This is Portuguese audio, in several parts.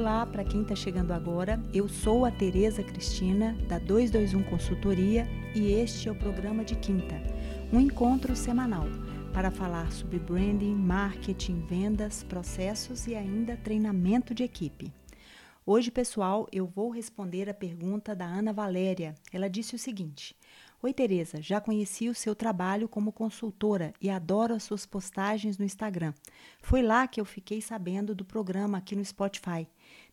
Olá, para quem está chegando agora, eu sou a Tereza Cristina da 221 Consultoria e este é o programa de quinta, um encontro semanal para falar sobre branding, marketing, vendas, processos e ainda treinamento de equipe. Hoje, pessoal, eu vou responder a pergunta da Ana Valéria. Ela disse o seguinte: Oi, Tereza, já conheci o seu trabalho como consultora e adoro as suas postagens no Instagram. Foi lá que eu fiquei sabendo do programa aqui no Spotify.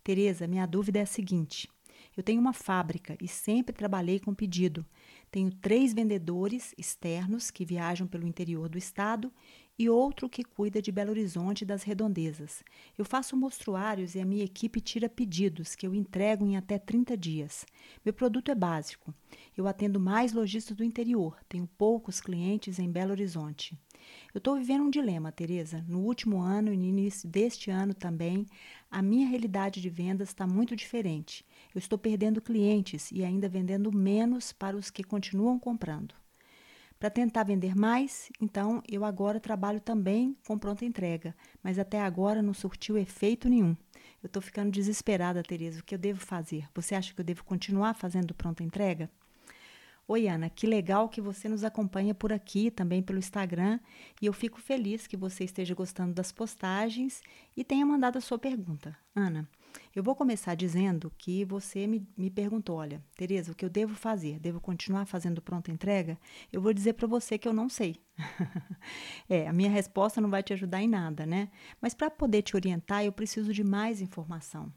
Tereza, minha dúvida é a seguinte: eu tenho uma fábrica e sempre trabalhei com pedido. Tenho três vendedores externos que viajam pelo interior do estado e outro que cuida de Belo Horizonte e das redondezas. Eu faço mostruários e a minha equipe tira pedidos que eu entrego em até 30 dias. Meu produto é básico. Eu atendo mais lojistas do interior, tenho poucos clientes em Belo Horizonte. Eu estou vivendo um dilema, Tereza. No último ano e no início deste ano também, a minha realidade de vendas está muito diferente. Eu estou perdendo clientes e ainda vendendo menos para os que continuam comprando. Para tentar vender mais, então eu agora trabalho também com pronta entrega, mas até agora não surtiu efeito nenhum. Eu estou ficando desesperada, Tereza. O que eu devo fazer? Você acha que eu devo continuar fazendo pronta entrega? Oi, Ana, que legal que você nos acompanha por aqui, também pelo Instagram, e eu fico feliz que você esteja gostando das postagens e tenha mandado a sua pergunta. Ana, eu vou começar dizendo que você me, me perguntou: olha, Tereza, o que eu devo fazer? Devo continuar fazendo pronta entrega? Eu vou dizer para você que eu não sei. é, a minha resposta não vai te ajudar em nada, né? Mas para poder te orientar, eu preciso de mais informação.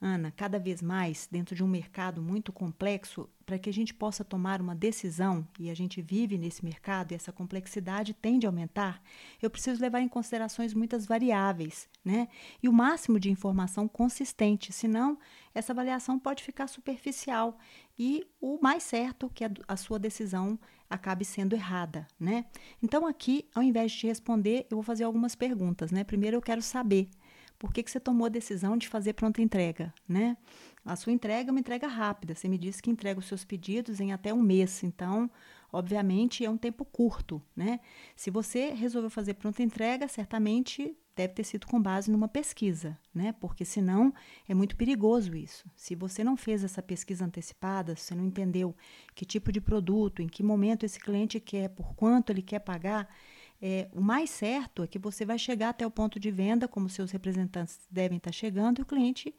Ana, cada vez mais, dentro de um mercado muito complexo, para que a gente possa tomar uma decisão, e a gente vive nesse mercado e essa complexidade tende a aumentar, eu preciso levar em considerações muitas variáveis, né? E o máximo de informação consistente, senão essa avaliação pode ficar superficial e o mais certo que a, sua decisão acabe sendo errada, né? Então aqui, ao invés de te responder, eu vou fazer algumas perguntas, né? Primeiro eu quero saber por que, que você tomou a decisão de fazer pronta entrega, né? A sua entrega é uma entrega rápida. Você me disse que entrega os seus pedidos em até um mês. Então, obviamente, é um tempo curto, né? Se você resolveu fazer pronta entrega, certamente deve ter sido com base numa pesquisa, né? Porque senão é muito perigoso isso. Se você não fez essa pesquisa antecipada, se você não entendeu que tipo de produto, em que momento esse cliente quer, por quanto ele quer pagar, é, o mais certo é que você vai chegar até o ponto de venda, como seus representantes devem estar chegando, e o cliente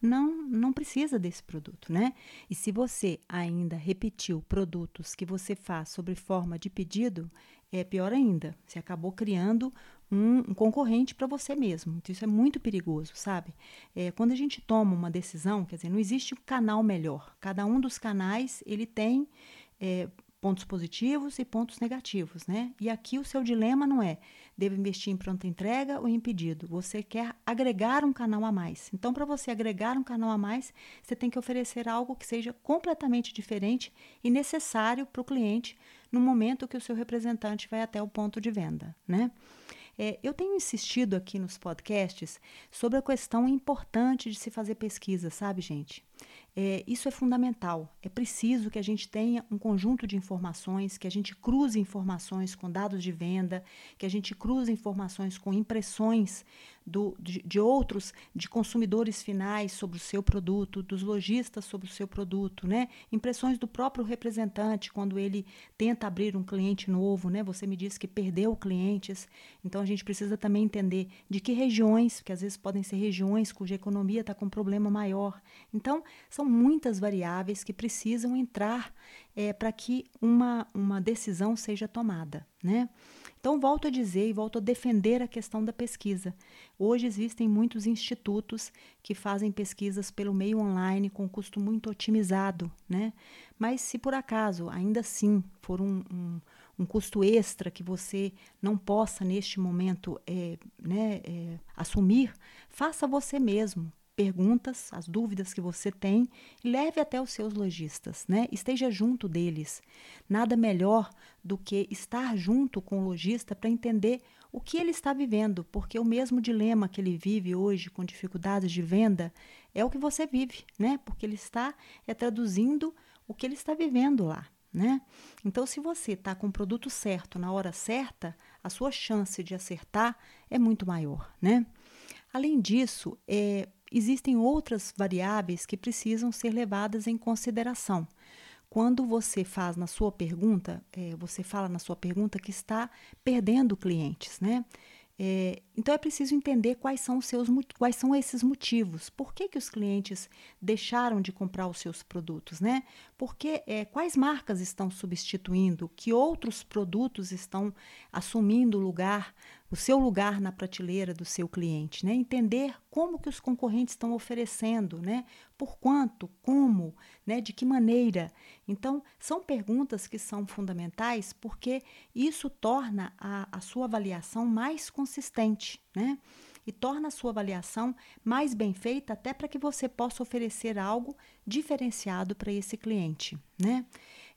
não, não precisa desse produto, né? E se você ainda repetiu produtos que você faz sobre forma de pedido, é pior ainda. Você acabou criando um, um concorrente para você mesmo. Então, isso é muito perigoso, sabe? É, quando a gente toma uma decisão, quer dizer, não existe um canal melhor. Cada um dos canais, ele tem... É, pontos positivos e pontos negativos, né? E aqui o seu dilema não é devo investir em pronta entrega ou em pedido. Você quer agregar um canal a mais. Então, para você agregar um canal a mais, você tem que oferecer algo que seja completamente diferente e necessário para o cliente no momento que o seu representante vai até o ponto de venda, né? É, eu tenho insistido aqui nos podcasts sobre a questão importante de se fazer pesquisa, sabe, gente? É, isso é fundamental. É preciso que a gente tenha um conjunto de informações, que a gente cruze informações com dados de venda, que a gente cruze informações com impressões do, de, de, outros, de consumidores finais sobre o seu produto, dos lojistas sobre o seu produto, né? Impressões do próprio representante quando ele tenta abrir um cliente novo, né? Você me disse que perdeu clientes, então a gente precisa também entender de que regiões, que às vezes podem ser regiões cuja economia está com um problema maior. Então, são muitas variáveis que precisam entrar é, para que uma, uma decisão seja tomada. Né? Então, volto a dizer e volto a defender a questão da pesquisa. Hoje existem muitos institutos que fazem pesquisas pelo meio online com custo muito otimizado, né? Mas se por acaso, ainda assim, for um, um, um custo extra que você não possa, neste momento, é, né, é, assumir, faça você mesmo perguntas, as dúvidas que você tem, leve até os seus lojistas, né? Esteja junto deles. Nada melhor do que estar junto com o lojista para entender o que ele está vivendo, porque o mesmo dilema que ele vive hoje com dificuldades de venda é o que você vive, né? Porque ele está é, traduzindo o que ele está vivendo lá. Né? Então, se você está com o produto certo na hora certa, a sua chance de acertar é muito maior. Né? Além disso, é, existem outras variáveis que precisam ser levadas em consideração. Quando você faz na sua pergunta, é, você fala na sua pergunta que está perdendo clientes, né? É, então é preciso entender quais são, os seus, quais são esses motivos. Por que, que os clientes deixaram de comprar os seus produtos, né? Porque é, quais marcas estão substituindo, que outros produtos estão assumindo lugar o seu lugar na prateleira do seu cliente, né? Entender como que os concorrentes estão oferecendo, né? Por quanto, como, né? De que maneira. Então, são perguntas que são fundamentais porque isso torna a, a sua avaliação mais consistente, né? E torna a sua avaliação mais bem feita até para que você possa oferecer algo diferenciado para esse cliente, né?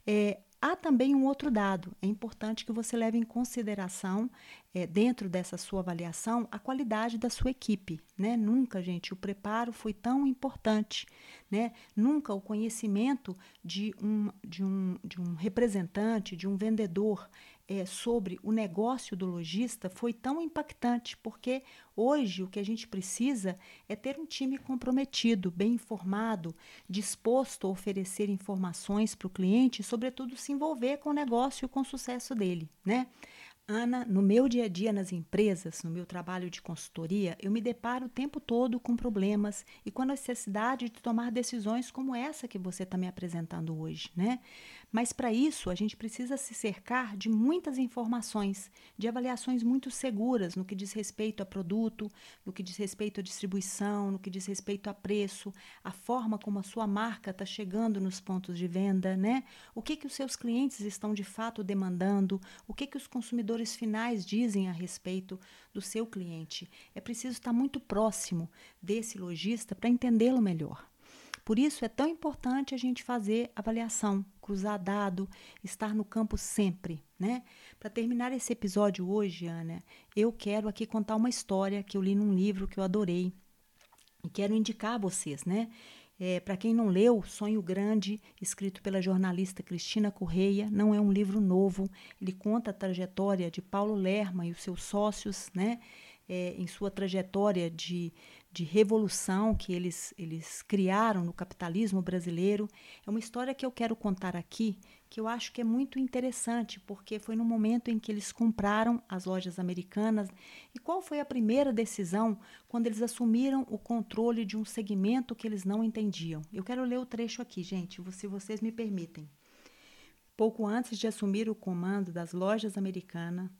É, Há também um outro dado, é importante que você leve em consideração, é, dentro dessa sua avaliação, a qualidade da sua equipe. Né? Nunca, gente, o preparo foi tão importante. Né? Nunca o conhecimento de um, de, um, de um representante, de um vendedor é, sobre o negócio do lojista foi tão impactante, porque hoje o que a gente precisa é ter um time comprometido, bem informado, disposto a oferecer informações para o cliente e, sobretudo, se envolver com o negócio e com o sucesso dele. Né? Ana, no meu dia a dia nas empresas, no meu trabalho de consultoria, eu me deparo o tempo todo com problemas e com a necessidade de tomar decisões como essa que você está me apresentando hoje, né? Mas para isso, a gente precisa se cercar de muitas informações, de avaliações muito seguras no que diz respeito a produto, no que diz respeito à distribuição, no que diz respeito a preço, a forma como a sua marca está chegando nos pontos de venda, né? O que, que os seus clientes estão de fato demandando, o que, que os consumidores finais dizem a respeito do seu cliente. É preciso estar muito próximo desse lojista para entendê-lo melhor. Por isso é tão importante a gente fazer avaliação, cruzar dado, estar no campo sempre, né? Para terminar esse episódio hoje, Ana, eu quero aqui contar uma história que eu li num livro que eu adorei e quero indicar a vocês, né? É, Para quem não leu, Sonho Grande, escrito pela jornalista Cristina Correia, não é um livro novo. Ele conta a trajetória de Paulo Lerma e os seus sócios, né? É, em sua trajetória de de revolução que eles, eles criaram no capitalismo brasileiro. É uma história que eu quero contar aqui, que eu acho que é muito interessante, porque foi no momento em que eles compraram as lojas americanas. E qual foi a primeira decisão quando eles assumiram o controle de um segmento que eles não entendiam? Eu quero ler o trecho aqui, gente, se vocês me permitem. Pouco antes de assumir o comando das lojas americanas,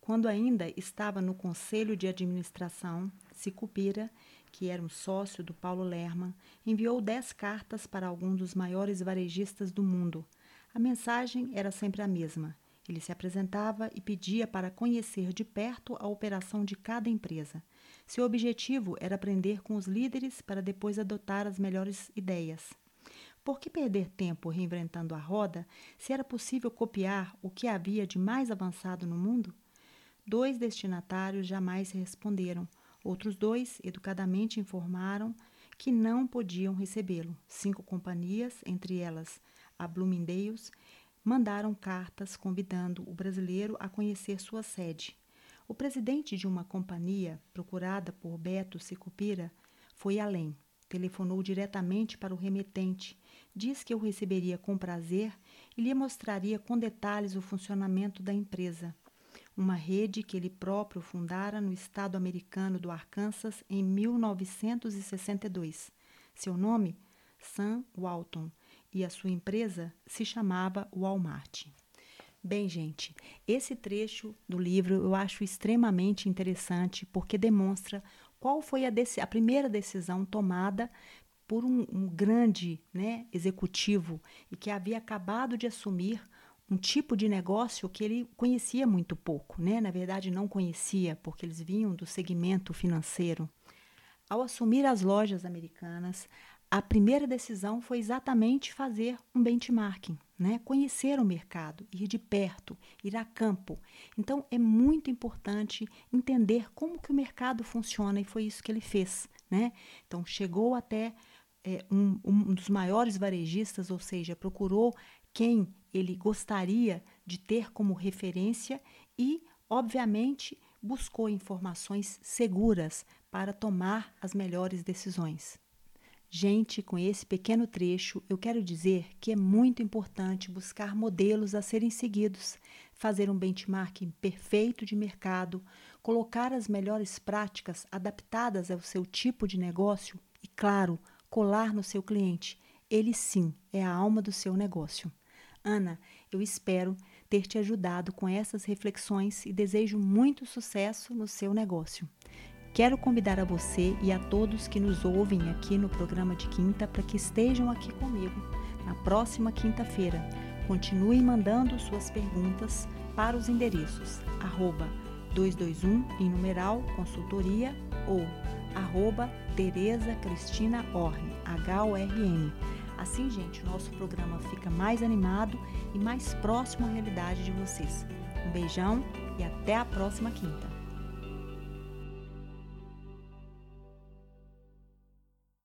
quando ainda estava no conselho de administração, Sicupira que era um sócio do Paulo Lerman, enviou dez cartas para alguns dos maiores varejistas do mundo. A mensagem era sempre a mesma. Ele se apresentava e pedia para conhecer de perto a operação de cada empresa. Seu objetivo era aprender com os líderes para depois adotar as melhores ideias. Por que perder tempo reinventando a roda se era possível copiar o que havia de mais avançado no mundo? Dois destinatários jamais responderam. Outros dois, educadamente, informaram que não podiam recebê-lo. Cinco companhias, entre elas a Bloomingdale's, mandaram cartas convidando o brasileiro a conhecer sua sede. O presidente de uma companhia, procurada por Beto Sicupira, foi além. Telefonou diretamente para o remetente, diz que o receberia com prazer e lhe mostraria com detalhes o funcionamento da empresa uma rede que ele próprio fundara no estado americano do Arkansas em 1962. Seu nome? Sam Walton, e a sua empresa se chamava Walmart. Bem, gente, esse trecho do livro eu acho extremamente interessante porque demonstra qual foi a, a primeira decisão tomada por um, um grande né, executivo e que havia acabado de assumir um tipo de negócio que ele conhecia muito pouco, né? Na verdade, não conhecia, porque eles vinham do segmento financeiro. Ao assumir as lojas americanas, a primeira decisão foi exatamente fazer um benchmarking, né? conhecer o mercado, ir de perto, ir a campo. Então é muito importante entender como que o mercado funciona e foi isso que ele fez. Né? Então chegou até é, um, um dos maiores varejistas, ou seja, procurou quem ele gostaria de ter como referência e, obviamente, buscou informações seguras para tomar as melhores decisões. Gente, com esse pequeno trecho, eu quero dizer que é muito importante buscar modelos a serem seguidos, fazer um benchmarking perfeito de mercado, colocar as melhores práticas adaptadas ao seu tipo de negócio e, claro, colar no seu cliente. Ele sim é a alma do seu negócio. Ana, eu espero ter te ajudado com essas reflexões e desejo muito sucesso no seu negócio. Quero convidar a você e a todos que nos ouvem aqui no programa de quinta para que estejam aqui comigo na próxima quinta-feira. Continue mandando suas perguntas para os endereços arroba 221 em numeral consultoria ou arroba Tereza Cristina Orne, H-O-R-N. Assim, gente, o nosso programa fica mais animado e mais próximo à realidade de vocês. Um beijão e até a próxima quinta.